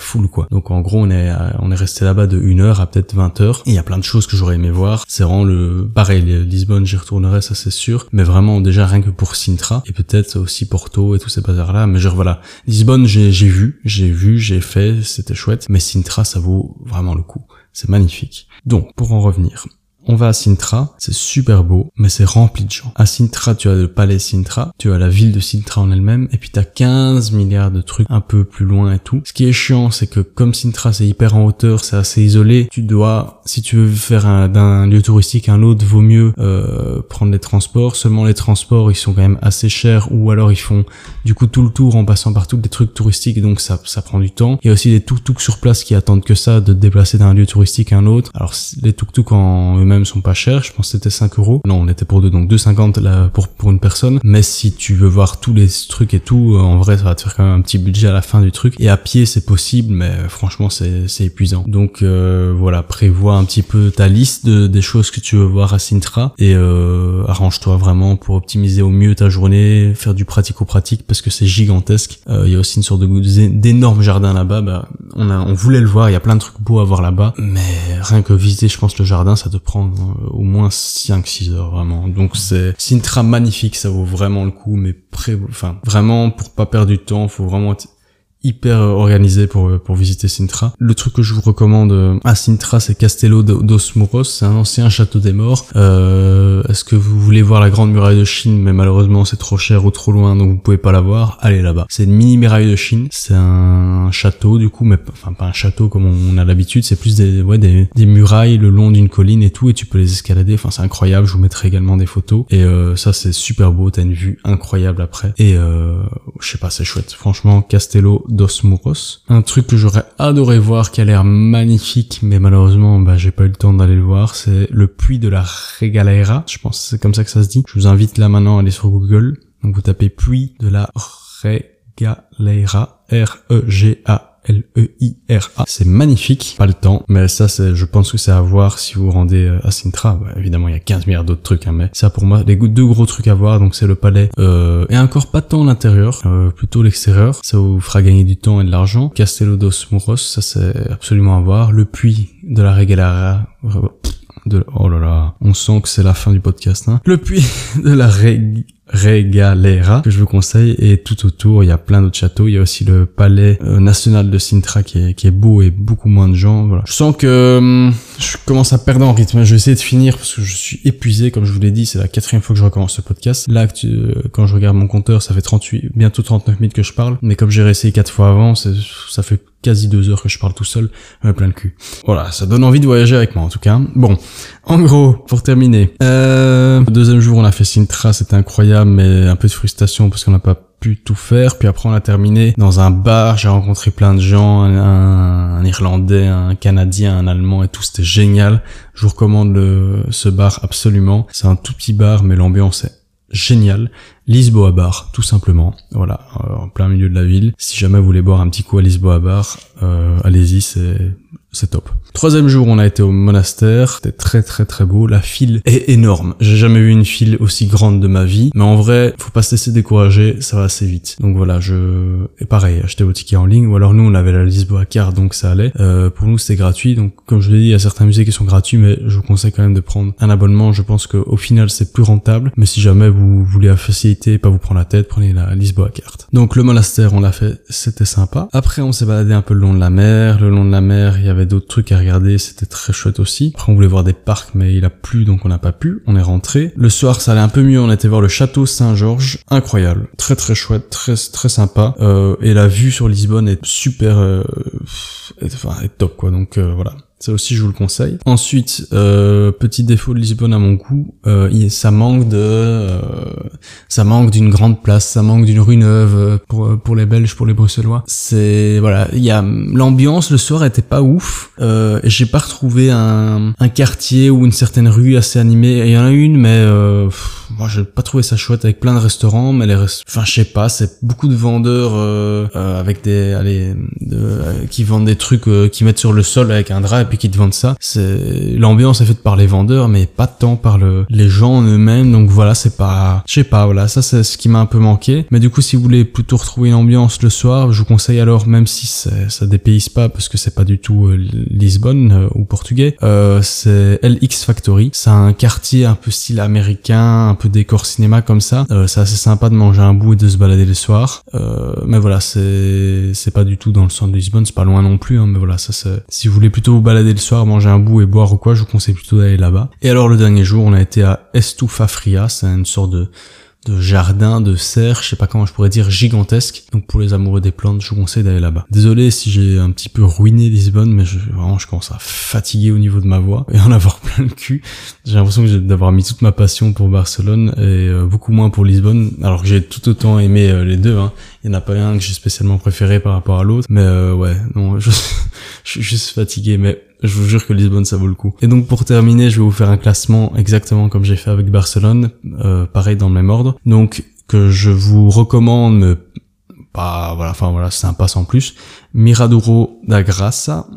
full quoi. Donc en gros on est on est resté là-bas de 1 heure à peut-être 20 heures. Et il y a plein de choses que j'aurais aimé voir. C'est vraiment le pareil Lisbonne, j'y retournerai ça c'est sûr, mais vraiment déjà rien que pour Sintra et peut-être aussi Porto et tous ces bazars là, mais genre voilà, Lisbonne j'ai j'ai vu, j'ai vu, j'ai fait, c'était chouette, mais Sintra ça vaut vraiment le coup. C'est magnifique. Donc pour en revenir, on va à Sintra, c'est super beau, mais c'est rempli de gens. À Sintra, tu as le palais Sintra, tu as la ville de Sintra en elle-même, et puis tu as 15 milliards de trucs un peu plus loin et tout. Ce qui est chiant, c'est que comme Sintra, c'est hyper en hauteur, c'est assez isolé, tu dois, si tu veux faire d'un lieu touristique à un autre, vaut mieux euh, prendre les transports. Seulement les transports, ils sont quand même assez chers, ou alors ils font du coup tout le tour en passant par tous des trucs touristiques, donc ça, ça prend du temps. Il y a aussi des tuk-tuk sur place qui attendent que ça, de te déplacer d'un lieu touristique à un autre. Alors les tuk-tuk en eux-mêmes sont pas chers. Je pense que c'était 5 euros. Non, on était pour deux, donc 2,50 là pour pour une personne. Mais si tu veux voir tous les trucs et tout, en vrai, ça va te faire quand même un petit budget à la fin du truc. Et à pied, c'est possible, mais franchement, c'est épuisant. Donc euh, voilà, prévois un petit peu ta liste de, des choses que tu veux voir à Sintra et euh, arrange-toi vraiment pour optimiser au mieux ta journée, faire du pratico-pratique parce que c'est gigantesque. Euh, il y a aussi une sorte de d'énormes jardins là-bas. Bah, on a on voulait le voir. Il y a plein de trucs beaux à voir là-bas, mais rien que visiter, je pense le jardin, ça te prend euh, au moins 5-6 heures vraiment. Donc c'est Sintra magnifique, ça vaut vraiment le coup, mais pré enfin vraiment pour pas perdre du temps, faut vraiment être hyper organisé pour pour visiter Sintra. Le truc que je vous recommande euh, à Sintra, c'est Castello dos Muros, c'est un ancien château des morts. Euh, Est-ce que vous voulez voir la grande muraille de Chine, mais malheureusement c'est trop cher ou trop loin, donc vous pouvez pas la voir. Allez là-bas. C'est une mini muraille de Chine. C'est un château du coup, mais enfin pas un château comme on a l'habitude. C'est plus des ouais des, murailles le long d'une colline et tout, et tu peux les escalader. Enfin c'est incroyable. Je vous mettrai également des photos. Et euh, ça c'est super beau. T'as une vue incroyable après. Et euh, je sais pas, c'est chouette. Franchement, Castello dos Muros. Un truc que j'aurais adoré voir qui a l'air magnifique, mais malheureusement, bah, j'ai pas eu le temps d'aller le voir, c'est le puits de la Regalera. Je pense que c'est comme ça que ça se dit. Je vous invite là maintenant à aller sur Google. Donc vous tapez puits de la Regalera, R-E-G-A L-E-I-R-A. C'est magnifique, pas le temps, mais ça, c'est, je pense que c'est à voir si vous rendez euh, à Sintra. évidemment, il y a 15 milliards d'autres trucs, hein, mais ça pour moi, les deux gros trucs à voir, donc c'est le palais, euh, et encore pas tant l'intérieur, euh, plutôt l'extérieur. Ça vous fera gagner du temps et de l'argent. Castello dos Muros, ça c'est absolument à voir. Le puits de la Regalara, oh là là, on sent que c'est la fin du podcast, hein. Le puits de la Regalara Regalera que je vous conseille. Et tout autour il y a plein d'autres châteaux. Il y a aussi le palais euh, national de Sintra qui est, qui est beau et beaucoup moins de gens. Voilà. Je sens que hum, je commence à perdre en rythme. Je vais essayer de finir parce que je suis épuisé comme je vous l'ai dit. C'est la quatrième fois que je recommence ce podcast. Là euh, quand je regarde mon compteur ça fait 38 bientôt 39 minutes que je parle. Mais comme j'ai réessayé quatre fois avant ça fait quasi deux heures que je parle tout seul, plein le cul. Voilà, ça donne envie de voyager avec moi en tout cas. Bon, en gros, pour terminer, euh, deuxième jour on a fait Sintra, c'était incroyable, mais un peu de frustration parce qu'on n'a pas pu tout faire. Puis après on a terminé dans un bar, j'ai rencontré plein de gens, un, Irlandais, un Canadien, un Allemand et tout, c'était génial. Je vous recommande le, ce bar absolument. C'est un tout petit bar, mais l'ambiance est génial. Lisboa Bar, tout simplement. Voilà, euh, en plein milieu de la ville. Si jamais vous voulez boire un petit coup à Lisboa Bar, euh, allez-y, c'est c'est top. Troisième jour, on a été au monastère. C'était très très très beau. La file est énorme. J'ai jamais vu une file aussi grande de ma vie. Mais en vrai, faut pas se laisser décourager. Ça va assez vite. Donc voilà, je... Et pareil, acheter vos tickets en ligne. Ou alors nous, on avait la Lisboa carte, donc ça allait. Euh, pour nous, c'était gratuit. Donc comme je l'ai dit, il y a certains musées qui sont gratuits, mais je vous conseille quand même de prendre un abonnement. Je pense qu'au final, c'est plus rentable. Mais si jamais vous voulez la facilité, pas vous prendre la tête, prenez la Lisboa carte. Donc le monastère, on l'a fait. C'était sympa. Après, on s'est baladé un peu le long de la mer. Le long de la mer, il y avait d'autres trucs à regarder, c'était très chouette aussi. Après on voulait voir des parcs mais il a plu donc on n'a pas pu, on est rentré. Le soir ça allait un peu mieux, on était voir le château Saint-Georges, incroyable, très très chouette, très très sympa. Euh, et la vue sur Lisbonne est super, euh, enfin est top quoi, donc euh, voilà. Ça aussi, je vous le conseille. Ensuite, euh, petit défaut de Lisbonne à mon goût, euh, ça manque de, euh, ça manque d'une grande place, ça manque d'une rue neuve euh, pour pour les Belges, pour les Bruxellois. C'est voilà, il y a l'ambiance le soir était pas ouf. Euh, J'ai pas retrouvé un, un quartier ou une certaine rue assez animée. Il y en a une, mais euh, moi j'ai pas trouvé ça chouette avec plein de restaurants, mais les, enfin je sais pas, c'est beaucoup de vendeurs euh, euh, avec des, allez, de, euh, qui vendent des trucs qui mettent sur le sol avec un drap puis qui te vendent ça. C'est l'ambiance est faite par les vendeurs, mais pas tant par le, les gens eux-mêmes. Donc voilà, c'est pas, je sais pas, voilà, ça c'est ce qui m'a un peu manqué. Mais du coup, si vous voulez plutôt retrouver une ambiance le soir, je vous conseille alors, même si ça dépayse pas parce que c'est pas du tout euh, Lisbonne euh, ou portugais, euh, c'est LX Factory. C'est un quartier un peu style américain, un peu décor cinéma comme ça. C'est assez sympa de manger un bout et de se balader le soir. Mais voilà, c'est c'est pas du tout dans le centre de Lisbonne, c'est pas loin non plus. Hein, mais voilà, ça c'est si vous voulez plutôt vous balader le soir, manger un bout et boire ou quoi, je vous conseille plutôt d'aller là-bas. Et alors le dernier jour, on a été à Estufa Fria, c'est une sorte de de jardin, de serre, je sais pas comment je pourrais dire, gigantesque. Donc pour les amoureux des plantes, je vous conseille d'aller là-bas. Désolé si j'ai un petit peu ruiné Lisbonne, mais je, vraiment je commence à fatiguer au niveau de ma voix et en avoir plein le cul. J'ai l'impression d'avoir mis toute ma passion pour Barcelone et euh, beaucoup moins pour Lisbonne, alors que j'ai tout autant aimé euh, les deux. Hein. Il n'y en a pas un que j'ai spécialement préféré par rapport à l'autre, mais euh, ouais, non, je, je suis juste fatigué, mais je vous jure que Lisbonne ça vaut le coup. Et donc pour terminer, je vais vous faire un classement exactement comme j'ai fait avec Barcelone, euh, pareil dans le même ordre. Donc que je vous recommande, pas voilà, enfin voilà, c'est un pas sans plus. Miradoro da Graça.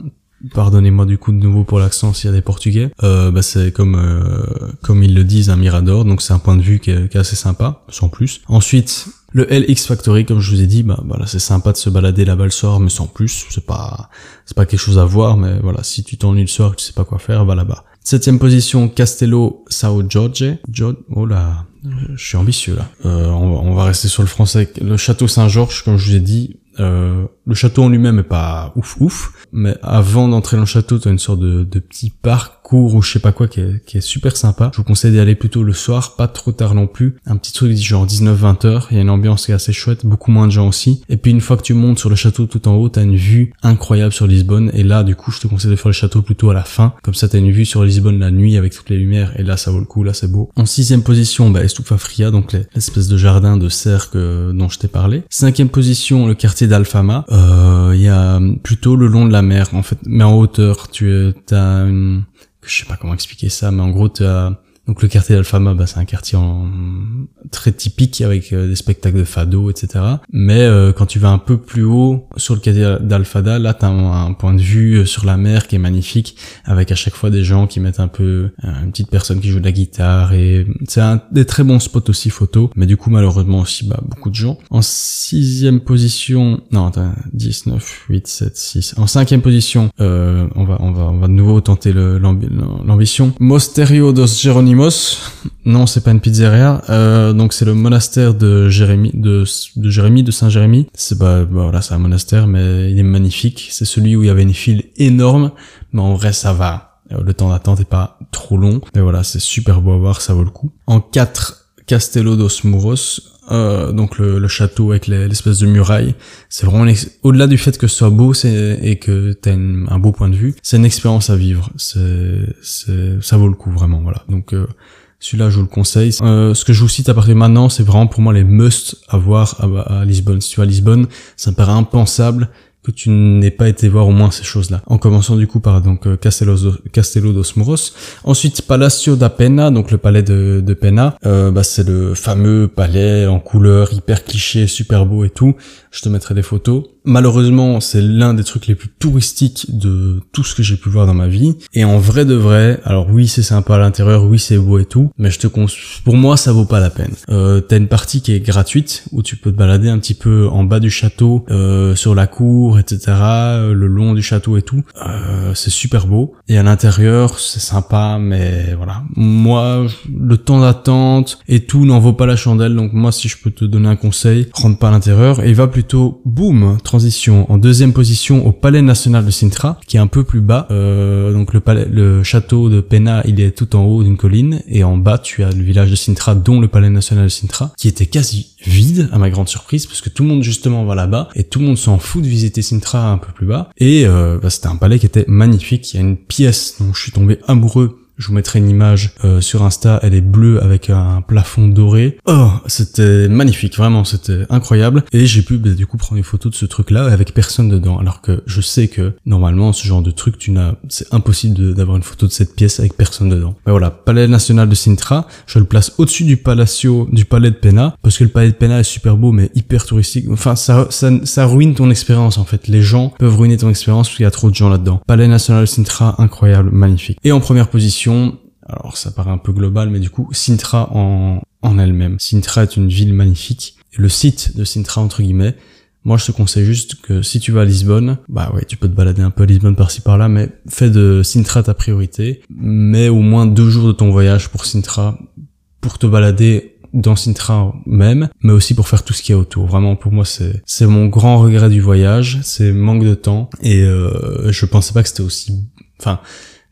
Pardonnez-moi du coup de nouveau pour l'accent s'il y a des Portugais. Euh, bah c'est comme euh, comme ils le disent un mirador, donc c'est un point de vue qui est assez sympa, sans plus. Ensuite le LX Factory, comme je vous ai dit, bah, voilà, c'est sympa de se balader là-bas le soir, mais sans plus. C'est pas, c'est pas quelque chose à voir, mais voilà, si tu t'ennuies le soir, que tu sais pas quoi faire, va là-bas. Septième position, Castello Sao Jorge. oh là, je suis ambitieux là. Euh, on, va, rester sur le français. Le château Saint-Georges, comme je vous ai dit, euh, le château en lui-même est pas ouf ouf, mais avant d'entrer dans le château, tu une sorte de petit parc ou je sais pas quoi qui est, super sympa. Je vous conseille d'y aller plutôt le soir, pas trop tard non plus. Un petit truc genre 19-20 heures. Il y a une ambiance qui est assez chouette, beaucoup moins de gens aussi. Et puis une fois que tu montes sur le château tout en haut, t'as une vue incroyable sur Lisbonne. Et là, du coup, je te conseille de faire le château plutôt à la fin. Comme ça, t'as une vue sur Lisbonne la nuit avec toutes les lumières. Et là, ça vaut le coup. Là, c'est beau. En sixième position, bah, Estufa Fria, donc l'espèce de jardin de cercle dont je t'ai parlé. Cinquième position, le quartier d'Alfama. Euh, il y a plutôt le long de la mer, en fait, mais en hauteur. Tu as une je sais pas comment expliquer ça, mais en gros, tu donc le quartier d'Alfama, bah, c'est un quartier en... très typique avec euh, des spectacles de fado, etc. Mais euh, quand tu vas un peu plus haut sur le quartier d'Alfada, là tu as un, point de vue euh, sur la mer qui est magnifique, avec à chaque fois des gens qui mettent un peu une petite personne qui joue de la guitare et c'est un des très bons spots aussi photo. Mais du coup malheureusement aussi bah, beaucoup de gens. En sixième position, non attends, 10, 9, 8, 7, 6. En cinquième position, on va on va on va de nouveau tenter l'ambition. Mosterio dos Geronimo non, c'est pas une pizzeria. Euh, donc c'est le monastère de Jérémie, de, de Jérémie, de Saint Jérémie. C'est bah, voilà, c'est un monastère, mais il est magnifique. C'est celui où il y avait une file énorme, mais en vrai ça va. Euh, le temps d'attente est pas trop long, mais voilà, c'est super beau à voir, ça vaut le coup. En 4, Castello dos Muros, euh, donc le, château avec l'espèce de muraille. C'est vraiment au-delà du fait que ce soit beau et que tu as un beau point de vue, c'est une expérience à vivre. C'est ça vaut le coup vraiment. Voilà. Donc euh, celui-là, je vous le conseille. Euh, ce que je vous cite à partir de maintenant, c'est vraiment pour moi les must à voir à, à Lisbonne. Si tu vas à Lisbonne, ça me paraît impensable que tu n'aies pas été voir au moins ces choses-là. En commençant du coup par donc euh, Castello, dos Muros. Ensuite Palacio da Pena, donc le palais de, de Pena. Euh, bah, c'est le fameux palais en couleur hyper cliché, super beau et tout. Je te mettrai des photos. Malheureusement, c'est l'un des trucs les plus touristiques de tout ce que j'ai pu voir dans ma vie. Et en vrai de vrai, alors oui, c'est sympa à l'intérieur, oui, c'est beau et tout, mais je te pour moi, ça vaut pas la peine. Euh, t'as une partie qui est gratuite où tu peux te balader un petit peu en bas du château, euh, sur la cour, etc., euh, le long du château et tout. Euh, c'est super beau. Et à l'intérieur, c'est sympa, mais voilà. Moi, le temps d'attente et tout n'en vaut pas la chandelle. Donc moi, si je peux te donner un conseil, rentre pas à l'intérieur et va plutôt, boum, transition en deuxième position au Palais National de Sintra, qui est un peu plus bas. Euh, donc le palais, le château de Pena, il est tout en haut d'une colline et en bas, tu as le village de Sintra, dont le Palais National de Sintra, qui était quasi vide à ma grande surprise parce que tout le monde justement va là-bas et tout le monde s'en fout de visiter Sintra un peu plus bas et euh, bah, c'était un palais qui était magnifique il y a une pièce dont je suis tombé amoureux je vous mettrai une image euh, sur Insta. Elle est bleue avec un plafond doré. Oh, c'était magnifique, vraiment, c'était incroyable. Et j'ai pu bah, du coup prendre une photo de ce truc-là avec personne dedans. Alors que je sais que normalement, ce genre de truc, tu n'as, c'est impossible d'avoir une photo de cette pièce avec personne dedans. Mais voilà, Palais national de Sintra. Je le place au-dessus du Palacio, du Palais de Pena, parce que le Palais de Pena est super beau, mais hyper touristique. Enfin, ça, ça, ça ruine ton expérience en fait. Les gens peuvent ruiner ton expérience parce qu'il y a trop de gens là-dedans. Palais national de Sintra, incroyable, magnifique. Et en première position alors ça paraît un peu global, mais du coup, Sintra en, en elle-même. Sintra est une ville magnifique. le site de Sintra, entre guillemets, moi je te conseille juste que si tu vas à Lisbonne, bah ouais, tu peux te balader un peu à Lisbonne par-ci par-là, mais fais de Sintra ta priorité. Mets au moins deux jours de ton voyage pour Sintra, pour te balader dans Sintra même, mais aussi pour faire tout ce qu'il y a autour. Vraiment, pour moi, c'est c'est mon grand regret du voyage, c'est manque de temps, et euh, je pensais pas que c'était aussi... Enfin,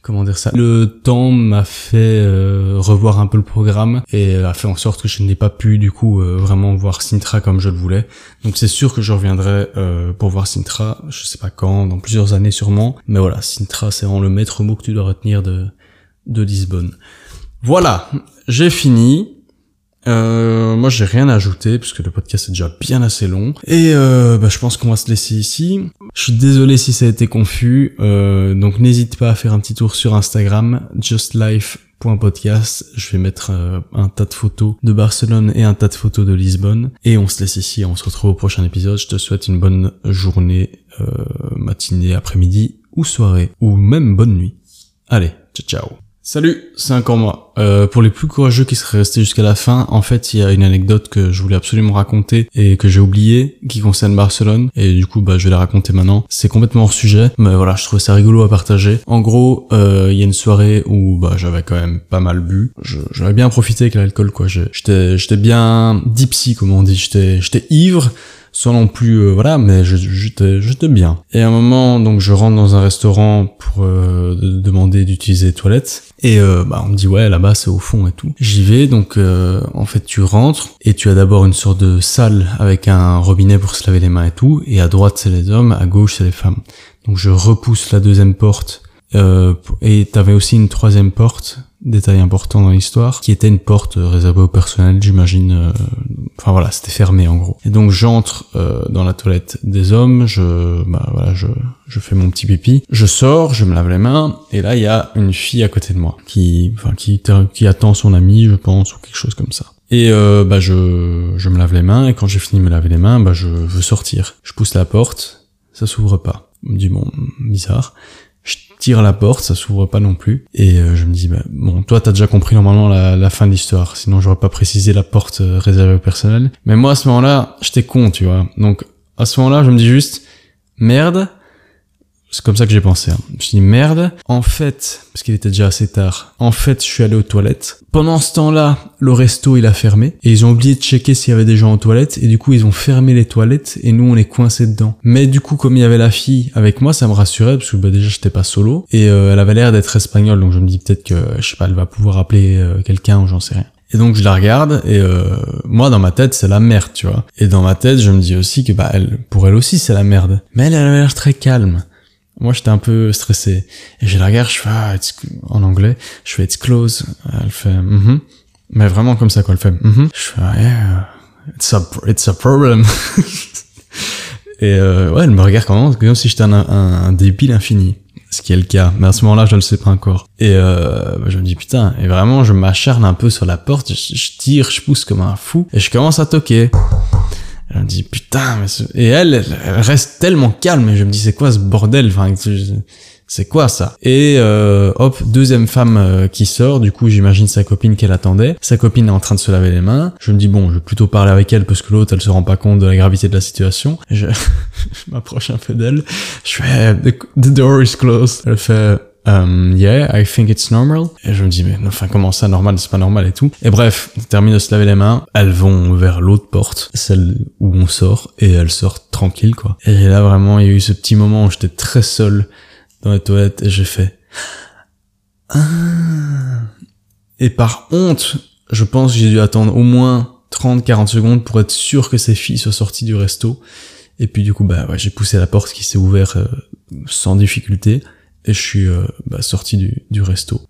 comment dire ça? Le temps m'a fait euh, revoir un peu le programme et a fait en sorte que je n'ai pas pu du coup euh, vraiment voir Sintra comme je le voulais. Donc c'est sûr que je reviendrai euh, pour voir Sintra je sais pas quand dans plusieurs années sûrement. Mais voilà Sintra c'est vraiment le maître mot que tu dois retenir de de Lisbonne. Voilà j'ai fini euh, moi j'ai rien à ajouter puisque le podcast est déjà bien assez long et euh, bah, je pense qu'on va se laisser ici. Je suis désolé si ça a été confus, euh, donc n'hésite pas à faire un petit tour sur Instagram justlife.podcast. Je vais mettre euh, un tas de photos de Barcelone et un tas de photos de Lisbonne et on se laisse ici. On se retrouve au prochain épisode. Je te souhaite une bonne journée, euh, matinée, après-midi ou soirée ou même bonne nuit. Allez, ciao ciao. Salut, c'est encore moi. Euh, pour les plus courageux qui seraient restés jusqu'à la fin, en fait, il y a une anecdote que je voulais absolument raconter et que j'ai oublié, qui concerne Barcelone. Et du coup, bah, je vais la raconter maintenant. C'est complètement hors sujet, mais voilà, je trouvais ça rigolo à partager. En gros, euh, il y a une soirée où bah, j'avais quand même pas mal bu. J'avais bien profité avec l'alcool, quoi. J'étais, bien dipsy, comme on dit. J'étais ivre sans non plus euh, voilà mais j'étais j'étais bien. Et à un moment donc je rentre dans un restaurant pour euh, demander d'utiliser les toilettes. Et euh, bah on me dit ouais là-bas c'est au fond et tout. J'y vais donc en fait tu rentres et tu as d'abord une sorte de salle avec un robinet pour se laver les mains et tout. Et à droite c'est les hommes à gauche c'est les femmes. Donc je repousse la deuxième porte euh, et t'avais aussi une troisième porte, détail important dans l'histoire, qui était une porte réservée au personnel, j'imagine. Euh, enfin voilà, c'était fermé en gros. Et donc j'entre euh, dans la toilette des hommes, je, bah voilà, je, je fais mon petit pipi, je sors, je me lave les mains, et là il y a une fille à côté de moi qui, enfin qui, qui attend son ami, je pense, ou quelque chose comme ça. Et euh, bah je, je me lave les mains, et quand j'ai fini de me laver les mains, bah je veux sortir. Je pousse la porte, ça s'ouvre pas. On me bon, bizarre tire la porte, ça s'ouvre pas non plus. Et euh, je me dis, bah, bon, toi t'as déjà compris normalement la, fin de l'histoire, sinon j'aurais pas précisé la porte euh, réservée au personnel. Mais moi à ce moment-là, j'étais con, tu vois. Donc à ce moment-là, je me dis juste, merde, c'est comme ça que j'ai pensé. Hein. Je me suis dit merde. En fait, parce qu'il était déjà assez tard. En fait, je suis allé aux toilettes. Pendant ce temps-là, le resto il a fermé et ils ont oublié de checker s'il y avait des gens aux toilettes et du coup ils ont fermé les toilettes et nous on est coincés dedans. Mais du coup comme il y avait la fille avec moi, ça me rassurait parce que bah, déjà j'étais pas solo et euh, elle avait l'air d'être espagnole donc je me dis peut-être que je sais pas, elle va pouvoir appeler euh, quelqu'un ou j'en sais rien. Et donc je la regarde et euh, moi dans ma tête c'est la merde, tu vois. Et dans ma tête je me dis aussi que bah elle, pour elle aussi c'est la merde. Mais elle, elle avait l'air très calme. Moi, j'étais un peu stressé. Et je la regarde, je fais, ah, en anglais, je fais, it's close. Elle fait, mm -hmm. Mais vraiment comme ça, quoi. Elle fait, mm -hmm. Je fais, yeah, it's a, it's a problem. et euh, ouais, elle me regarde comme, comme si j'étais un, un, débile infini. Ce qui est le cas. Mais à ce moment-là, je ne le sais pas encore. Et euh, je me dis, putain, et vraiment, je m'acharne un peu sur la porte, je tire, je pousse comme un fou, et je commence à toquer. Elle me dit putain, mais ce- et elle, elle, reste tellement calme et je me dis c'est quoi ce bordel, enfin c'est quoi ça? Et euh, hop, deuxième femme euh, qui sort, du coup j'imagine sa copine qu'elle attendait. Sa copine est en train de se laver les mains. Je me dis bon, je vais plutôt parler avec elle parce que l'autre elle se rend pas compte de la gravité de la situation. Je, m'approche un peu d'elle. Je fais the door is closed. Elle fait Um, yeah, I think it's normal. Et je me dis, mais enfin, comment ça, normal, c'est pas normal et tout. Et bref, on termine de se laver les mains. Elles vont vers l'autre porte, celle où on sort, et elles sortent tranquille, quoi. Et là, vraiment, il y a eu ce petit moment où j'étais très seul dans les toilettes, et j'ai fait, ah. Et par honte, je pense que j'ai dû attendre au moins 30-40 secondes pour être sûr que ces filles soient sorties du resto. Et puis du coup, bah ouais, j'ai poussé la porte qui s'est ouverte euh, sans difficulté et je suis euh, bah, sorti du, du resto.